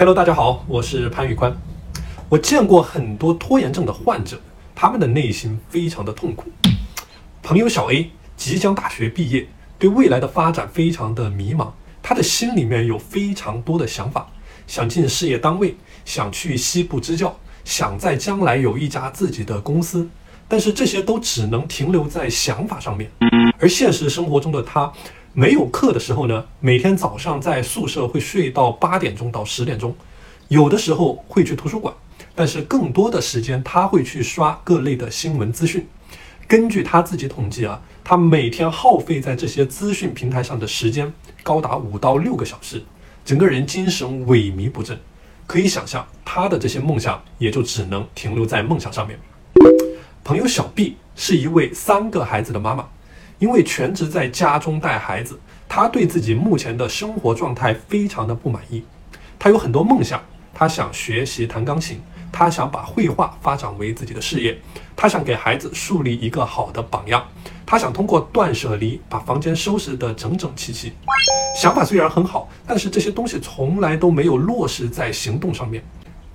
Hello，大家好，我是潘宇宽。我见过很多拖延症的患者，他们的内心非常的痛苦。朋友小 A 即将大学毕业，对未来的发展非常的迷茫，他的心里面有非常多的想法，想进事业单位，想去西部支教，想在将来有一家自己的公司。但是这些都只能停留在想法上面，而现实生活中的他，没有课的时候呢，每天早上在宿舍会睡到八点钟到十点钟，有的时候会去图书馆，但是更多的时间他会去刷各类的新闻资讯。根据他自己统计啊，他每天耗费在这些资讯平台上的时间高达五到六个小时，整个人精神萎靡不振。可以想象，他的这些梦想也就只能停留在梦想上面。朋友小 B 是一位三个孩子的妈妈，因为全职在家中带孩子，他对自己目前的生活状态非常的不满意。他有很多梦想，他想学习弹钢琴，他想把绘画发展为自己的事业，他想给孩子树立一个好的榜样，他想通过断舍离把房间收拾得整整齐齐。想法虽然很好，但是这些东西从来都没有落实在行动上面。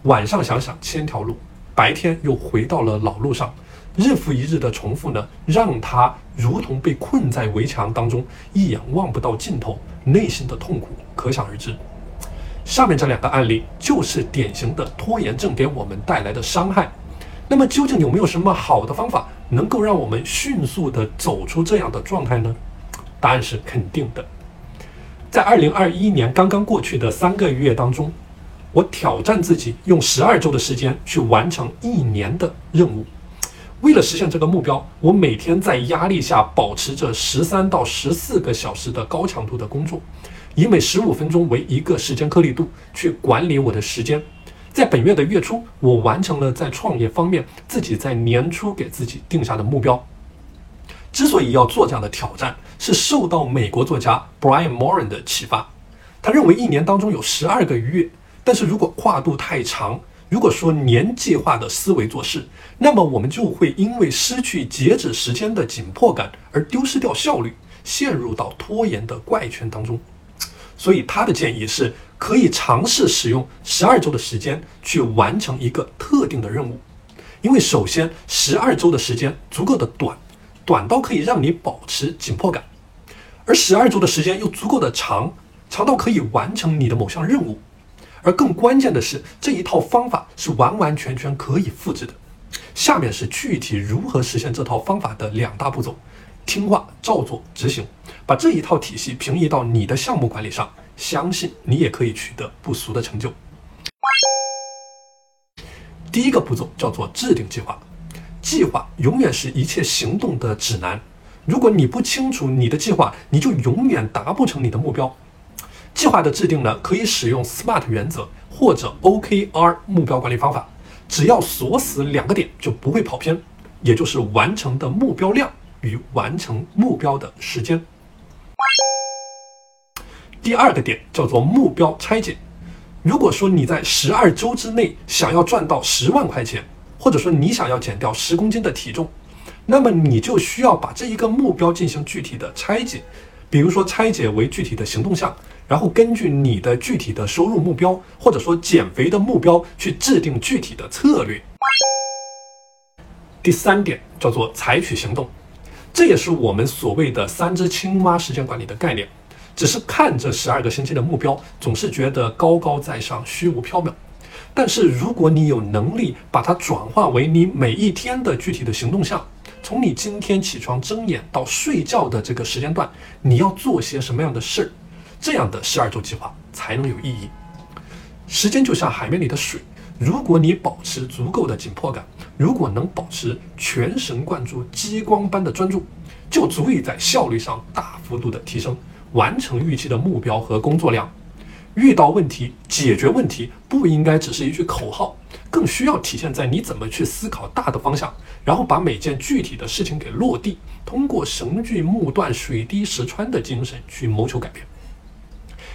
晚上想想千条路，白天又回到了老路上。日复一日的重复呢，让他如同被困在围墙当中，一眼望不到尽头，内心的痛苦可想而知。下面这两个案例就是典型的拖延症给我们带来的伤害。那么，究竟有没有什么好的方法能够让我们迅速的走出这样的状态呢？答案是肯定的。在二零二一年刚刚过去的三个月当中，我挑战自己用十二周的时间去完成一年的任务。为了实现这个目标，我每天在压力下保持着十三到十四个小时的高强度的工作，以每十五分钟为一个时间颗粒度去管理我的时间。在本月的月初，我完成了在创业方面自己在年初给自己定下的目标。之所以要做这样的挑战，是受到美国作家 Brian Moran 的启发。他认为一年当中有十二个月，但是如果跨度太长，如果说年计划的思维做事，那么我们就会因为失去截止时间的紧迫感而丢失掉效率，陷入到拖延的怪圈当中。所以他的建议是，可以尝试使用十二周的时间去完成一个特定的任务，因为首先十二周的时间足够的短，短到可以让你保持紧迫感，而十二周的时间又足够的长，长到可以完成你的某项任务。而更关键的是，这一套方法是完完全全可以复制的。下面是具体如何实现这套方法的两大步骤：听话照做执行，把这一套体系平移到你的项目管理上，相信你也可以取得不俗的成就。第一个步骤叫做制定计划，计划永远是一切行动的指南。如果你不清楚你的计划，你就永远达不成你的目标。计划的制定呢，可以使用 SMART 原则或者 OKR 目标管理方法，只要锁死两个点就不会跑偏，也就是完成的目标量与完成目标的时间。第二个点叫做目标拆解。如果说你在十二周之内想要赚到十万块钱，或者说你想要减掉十公斤的体重，那么你就需要把这一个目标进行具体的拆解，比如说拆解为具体的行动项。然后根据你的具体的收入目标，或者说减肥的目标，去制定具体的策略。第三点叫做采取行动，这也是我们所谓的“三只青蛙”时间管理的概念。只是看着十二个星期的目标，总是觉得高高在上、虚无缥缈。但是如果你有能力把它转化为你每一天的具体的行动项，从你今天起床睁眼到睡觉的这个时间段，你要做些什么样的事儿？这样的十二周计划才能有意义。时间就像海绵里的水，如果你保持足够的紧迫感，如果能保持全神贯注、激光般的专注，就足以在效率上大幅度的提升，完成预期的目标和工作量。遇到问题，解决问题不应该只是一句口号，更需要体现在你怎么去思考大的方向，然后把每件具体的事情给落地，通过绳锯木断、水滴石穿的精神去谋求改变。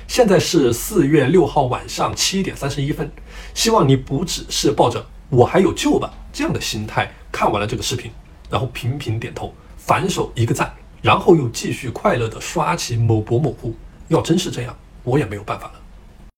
现在是四月六号晚上七点三十一分，希望你不只是抱着“我还有救吧”这样的心态看完了这个视频，然后频频点头，反手一个赞，然后又继续快乐的刷起某博某户。要真是这样，我也没有办法了。